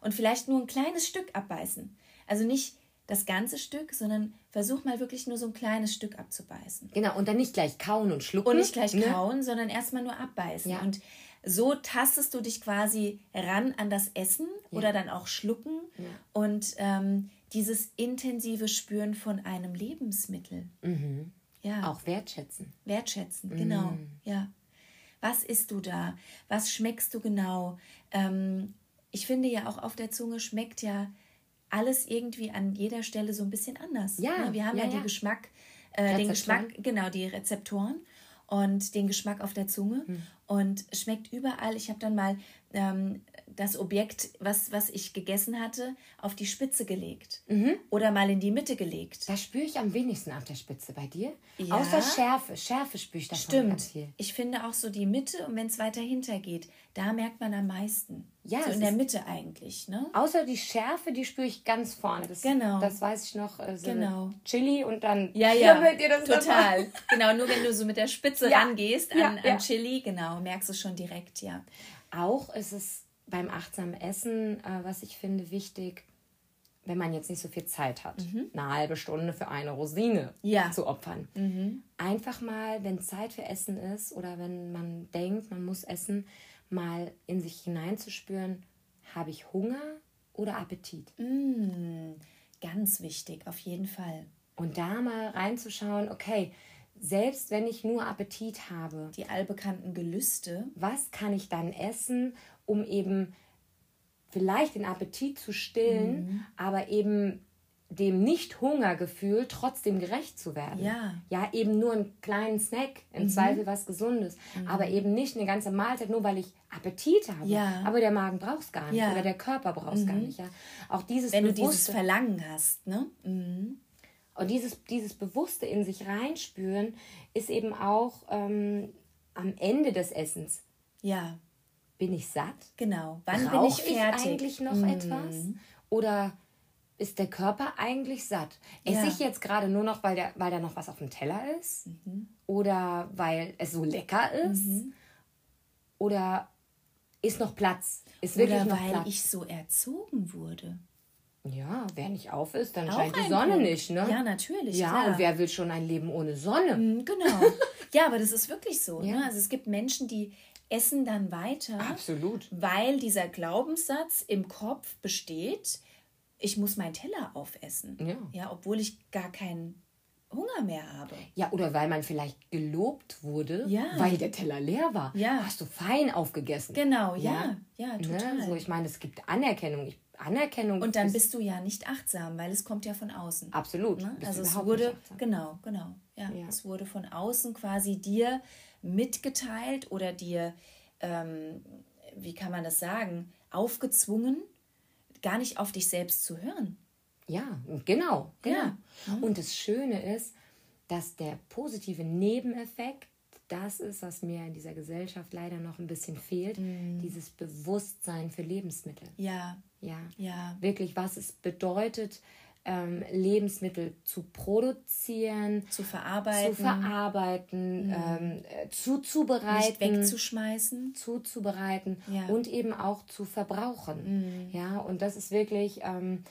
Und vielleicht nur ein kleines Stück abbeißen. Also nicht das ganze Stück, sondern versuch mal wirklich nur so ein kleines Stück abzubeißen. Genau, und dann nicht gleich kauen und schlucken. Und nicht gleich ne? kauen, sondern erstmal nur abbeißen. Ja. Und so tastest du dich quasi ran an das Essen ja. oder dann auch schlucken ja. und ähm, dieses intensive Spüren von einem Lebensmittel. Mhm. Ja. Auch wertschätzen. Wertschätzen, genau. Mhm. Ja. Was isst du da? Was schmeckst du genau? Ähm, ich finde ja auch auf der Zunge schmeckt ja alles irgendwie an jeder Stelle so ein bisschen anders. Ja. Ne? Wir haben ja, ja die Geschmack, äh, den Geschmack, genau, die Rezeptoren und den Geschmack auf der Zunge hm. und schmeckt überall. Ich habe dann mal ähm, das Objekt, was, was ich gegessen hatte, auf die Spitze gelegt mhm. oder mal in die Mitte gelegt. Da spüre ich am wenigsten auf der Spitze bei dir. Ja. Außer Schärfe. Schärfe spüre ich davon Stimmt. ganz viel. Ich finde auch so die Mitte und wenn es weiter hinter geht, da merkt man am meisten. Ja, so in der Mitte eigentlich. Ne? Außer die Schärfe, die spüre ich ganz vorne. Das, genau. Das weiß ich noch. Äh, so genau. Chili und dann ja, ja, ihr das total. genau, nur wenn du so mit der Spitze ja. rangehst an, ja, an Chili, genau, merkst du schon direkt, ja. Auch ist es beim achtsamen Essen, äh, was ich finde, wichtig, wenn man jetzt nicht so viel Zeit hat, mhm. eine halbe Stunde für eine Rosine ja. zu opfern. Mhm. Einfach mal, wenn Zeit für Essen ist oder wenn man denkt, man muss essen, mal in sich hineinzuspüren, habe ich Hunger oder Appetit? Mm, ganz wichtig, auf jeden Fall. Und da mal reinzuschauen, okay, selbst wenn ich nur Appetit habe. Die allbekannten Gelüste. Was kann ich dann essen, um eben vielleicht den Appetit zu stillen, mhm. aber eben dem Nicht-Hungergefühl trotzdem gerecht zu werden. Ja. Ja, eben nur einen kleinen Snack, im mhm. Zweifel was Gesundes, mhm. aber eben nicht eine ganze Mahlzeit, nur weil ich Appetit habe. Ja. Aber der Magen braucht es gar nicht ja. oder der Körper braucht es mhm. gar nicht. Ja. Auch dieses Wenn du dieses Verlangen hast, ne? Und dieses, dieses bewusste in sich reinspüren ist eben auch ähm, am Ende des Essens. Ja. Bin ich satt? Genau. Wann Brauch bin ich fertig? Ich eigentlich noch mm. etwas? Oder ist der Körper eigentlich satt? Esse ja. ich jetzt gerade nur noch, weil, der, weil da noch was auf dem Teller ist? Mhm. Oder weil es so lecker ist? Mhm. Oder ist noch Platz? Ist wirklich Oder noch weil Platz? ich so erzogen wurde. Ja, wer nicht auf ist, dann Auch scheint die Sonne Punkt. nicht, ne? Ja, natürlich. Ja, klar. und wer will schon ein Leben ohne Sonne? Mhm, genau. ja, aber das ist wirklich so. Ne? Ja. Ne? Also es gibt Menschen, die essen dann weiter. Absolut. Weil dieser Glaubenssatz im Kopf besteht, ich muss meinen Teller aufessen. Ja. Ja, obwohl ich gar keinen Hunger mehr habe. Ja, oder weil man vielleicht gelobt wurde, ja. weil der Teller leer war. Ja. Hast du fein aufgegessen. Genau, ja, ja, ja ne? total. Ja, so, ich meine, es gibt Anerkennung. Ich Anerkennung. Und dann bist du ja nicht achtsam, weil es kommt ja von außen. Absolut. Ne? Also es wurde, genau, genau. Ja, ja, Es wurde von außen quasi dir mitgeteilt oder dir, ähm, wie kann man das sagen, aufgezwungen, gar nicht auf dich selbst zu hören. Ja, genau, genau. Ja. Mhm. Und das Schöne ist, dass der positive Nebeneffekt das ist, was mir in dieser Gesellschaft leider noch ein bisschen fehlt, mhm. dieses Bewusstsein für Lebensmittel. Ja. Ja. ja. Wirklich, was es bedeutet, ähm, Lebensmittel zu produzieren, zu verarbeiten, zu verarbeiten, mhm. ähm, zuzubereiten, nicht wegzuschmeißen, zuzubereiten ja. und eben auch zu verbrauchen. Mhm. Ja, und das ist wirklich, ähm,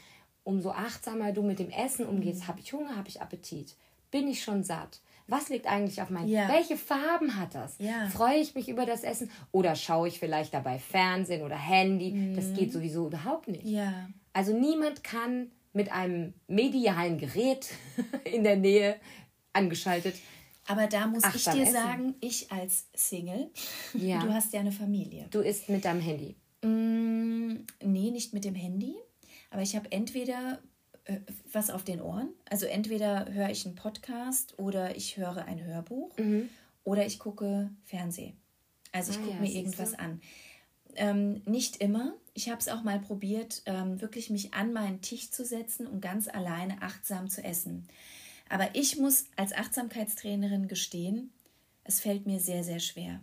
umso achtsamer du mit dem Essen umgehst, mhm. habe ich Hunger, habe ich Appetit, bin ich schon satt, was liegt eigentlich auf meinem? Ja. Welche Farben hat das? Ja. Freue ich mich über das Essen oder schaue ich vielleicht dabei Fernsehen oder Handy? Mhm. Das geht sowieso überhaupt nicht. Ja. Also niemand kann mit einem medialen Gerät in der Nähe angeschaltet. Aber da muss ich dir essen. sagen, ich als Single, ja. du hast ja eine Familie. Du isst mit deinem Handy. Mm, nee, nicht mit dem Handy. Aber ich habe entweder was auf den Ohren. Also entweder höre ich einen Podcast oder ich höre ein Hörbuch mhm. oder ich gucke Fernsehen. Also ich ah, gucke ja, mir irgendwas an. Ähm, nicht immer. Ich habe es auch mal probiert, ähm, wirklich mich an meinen Tisch zu setzen und ganz alleine achtsam zu essen. Aber ich muss als Achtsamkeitstrainerin gestehen, es fällt mir sehr, sehr schwer,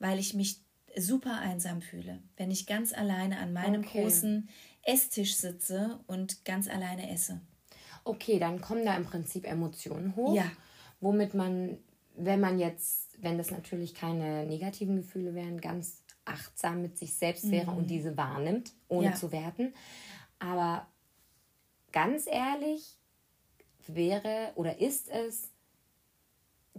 weil ich mich super einsam fühle, wenn ich ganz alleine an meinem okay. großen Esstisch sitze und ganz alleine esse. Okay, dann kommen da im Prinzip Emotionen hoch, ja. womit man, wenn man jetzt, wenn das natürlich keine negativen Gefühle wären, ganz achtsam mit sich selbst wäre mhm. und diese wahrnimmt, ohne ja. zu werten. Aber ganz ehrlich, wäre oder ist es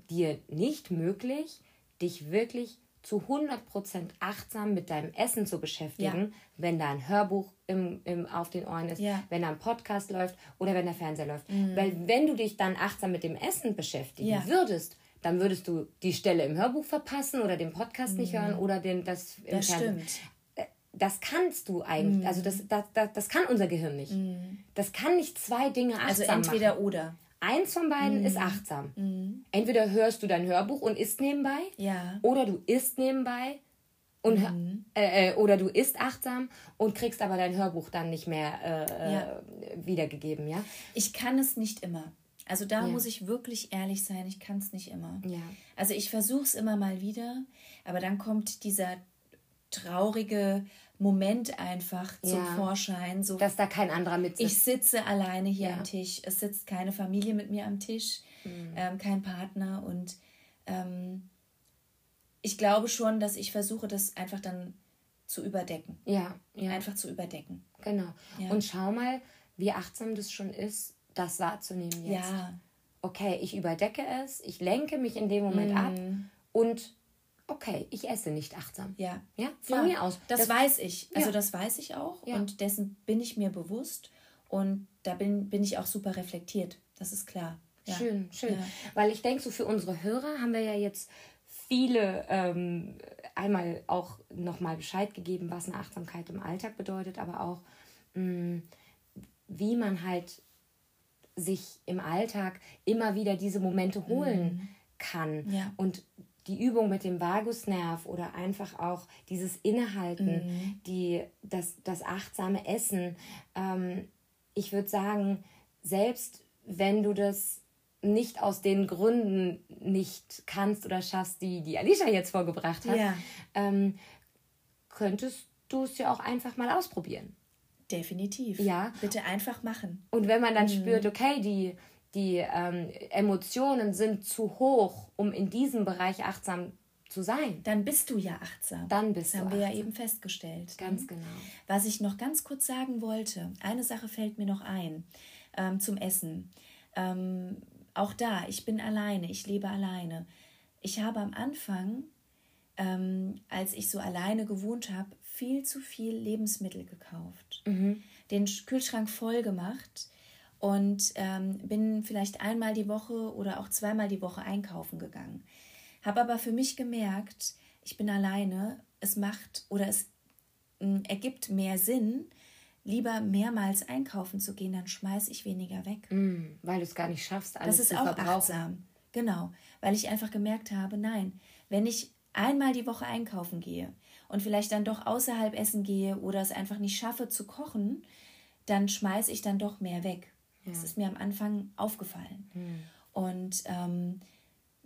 dir nicht möglich, dich wirklich zu 100% achtsam mit deinem Essen zu beschäftigen, ja. wenn da ein Hörbuch im, im, auf den Ohren ist, ja. wenn da ein Podcast läuft oder wenn der Fernseher läuft. Mhm. Weil wenn du dich dann achtsam mit dem Essen beschäftigen ja. würdest, dann würdest du die Stelle im Hörbuch verpassen oder den Podcast mhm. nicht hören oder den, das im das Fernsehen. Stimmt. Äh, das kannst du eigentlich, mhm. also das, das, das, das kann unser Gehirn nicht. Mhm. Das kann nicht zwei Dinge achtsam Also entweder machen. oder. Eins von beiden mhm. ist achtsam. Mhm. Entweder hörst du dein Hörbuch und isst nebenbei, ja. oder du isst nebenbei und mhm. äh, äh, oder du isst achtsam und kriegst aber dein Hörbuch dann nicht mehr äh, ja. wiedergegeben, ja? Ich kann es nicht immer. Also da ja. muss ich wirklich ehrlich sein, ich kann es nicht immer. Ja. Also ich versuche es immer mal wieder, aber dann kommt dieser traurige Moment einfach ja. zum Vorschein. So, Dass da kein anderer mit sitzt. Ich sitze alleine hier ja. am Tisch. Es sitzt keine Familie mit mir am Tisch, mhm. ähm, kein Partner. Und ähm, ich glaube schon, dass ich versuche, das einfach dann zu überdecken. Ja, ja. Einfach zu überdecken. Genau. Ja. Und schau mal, wie achtsam das schon ist, das wahrzunehmen jetzt. Ja. Okay, ich überdecke es, ich lenke mich in dem Moment mhm. ab und okay, ich esse nicht achtsam. Ja. Ja, von ja, mir aus. Das, das, weiß ich. Also ja. das weiß ich auch ja. und dessen bin ich mir bewusst und da bin, bin ich auch super reflektiert. Das ist klar. Schön, schön. Weil ich denke, so für unsere Hörer haben wir ja jetzt viele ähm, einmal auch nochmal Bescheid gegeben, was eine Achtsamkeit im Alltag bedeutet, aber auch mh, mm, wie man halt sich im Alltag immer wieder diese Momente holen mhm. kann. Ja. Und die Übung mit dem Vagusnerv oder einfach auch dieses Innehalten, mhm. die, das, das achtsame Essen. Ähm, ich würde sagen, selbst wenn du das nicht aus den Gründen nicht kannst oder schaffst, die die Alicia jetzt vorgebracht hat, ja. ähm, könntest du es ja auch einfach mal ausprobieren. Definitiv. Ja. Bitte einfach machen. Und wenn man dann mhm. spürt, okay, die, die ähm, Emotionen sind zu hoch, um in diesem Bereich achtsam zu sein. Dann bist du ja achtsam. Dann bist das du. haben wir ja eben festgestellt. Ganz mhm. genau. Was ich noch ganz kurz sagen wollte, eine Sache fällt mir noch ein ähm, zum Essen. Ähm, auch da, ich bin alleine, ich lebe alleine. Ich habe am Anfang, ähm, als ich so alleine gewohnt habe, viel zu viel Lebensmittel gekauft. Mhm. Den Kühlschrank voll gemacht und ähm, bin vielleicht einmal die Woche oder auch zweimal die Woche einkaufen gegangen. Habe aber für mich gemerkt, ich bin alleine, es macht oder es äh, ergibt mehr Sinn, lieber mehrmals einkaufen zu gehen, dann schmeiße ich weniger weg. Mm, weil du es gar nicht schaffst, alles das ist auch achtsam. Genau, weil ich einfach gemerkt habe, nein, wenn ich einmal die Woche einkaufen gehe und vielleicht dann doch außerhalb essen gehe oder es einfach nicht schaffe zu kochen, dann schmeiße ich dann doch mehr weg. Ja. Das ist mir am Anfang aufgefallen. Mhm. Und ähm,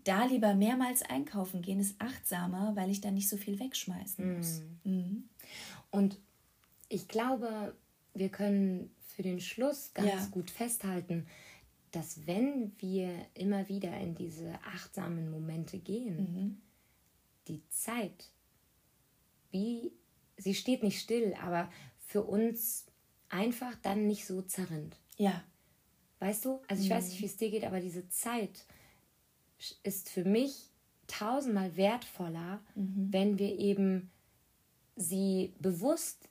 da lieber mehrmals einkaufen gehen ist achtsamer, weil ich dann nicht so viel wegschmeißen muss. Mhm. Mhm. Und ich glaube, wir können für den Schluss ganz ja. gut festhalten, dass wenn wir immer wieder in diese achtsamen Momente gehen, mhm. die Zeit, wie sie steht nicht still, aber für uns einfach dann nicht so zerrinnt. Ja. Weißt du? Also ich mhm. weiß nicht, mhm. wie es dir geht, aber diese Zeit ist für mich tausendmal wertvoller, mhm. wenn wir eben sie bewusst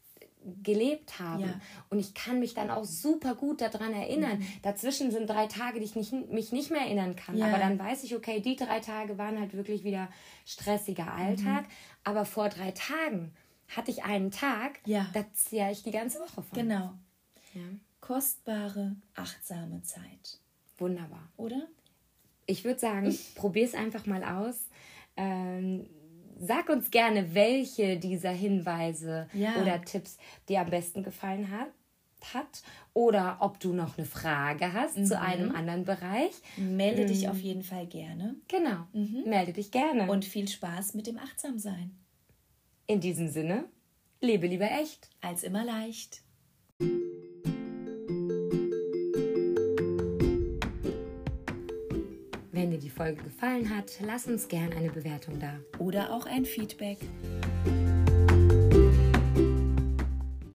gelebt haben. Ja. Und ich kann mich dann auch super gut daran erinnern. Mhm. Dazwischen sind drei Tage, die ich nicht, mich nicht mehr erinnern kann. Ja. Aber dann weiß ich, okay, die drei Tage waren halt wirklich wieder stressiger Alltag. Mhm. Aber vor drei Tagen hatte ich einen Tag, ja. da ziehe ich die ganze Woche von. Genau. Ja kostbare, achtsame Zeit. Wunderbar. Oder? Ich würde sagen, probier es einfach mal aus. Ähm, sag uns gerne, welche dieser Hinweise ja. oder Tipps dir am besten gefallen hat, hat oder ob du noch eine Frage hast mhm. zu einem anderen Bereich. Melde mhm. dich auf jeden Fall gerne. Genau, mhm. melde dich gerne. Und viel Spaß mit dem Achtsamsein. In diesem Sinne, lebe lieber echt. Als immer leicht. Die Folge gefallen hat, lass uns gern eine Bewertung da. Oder auch ein Feedback.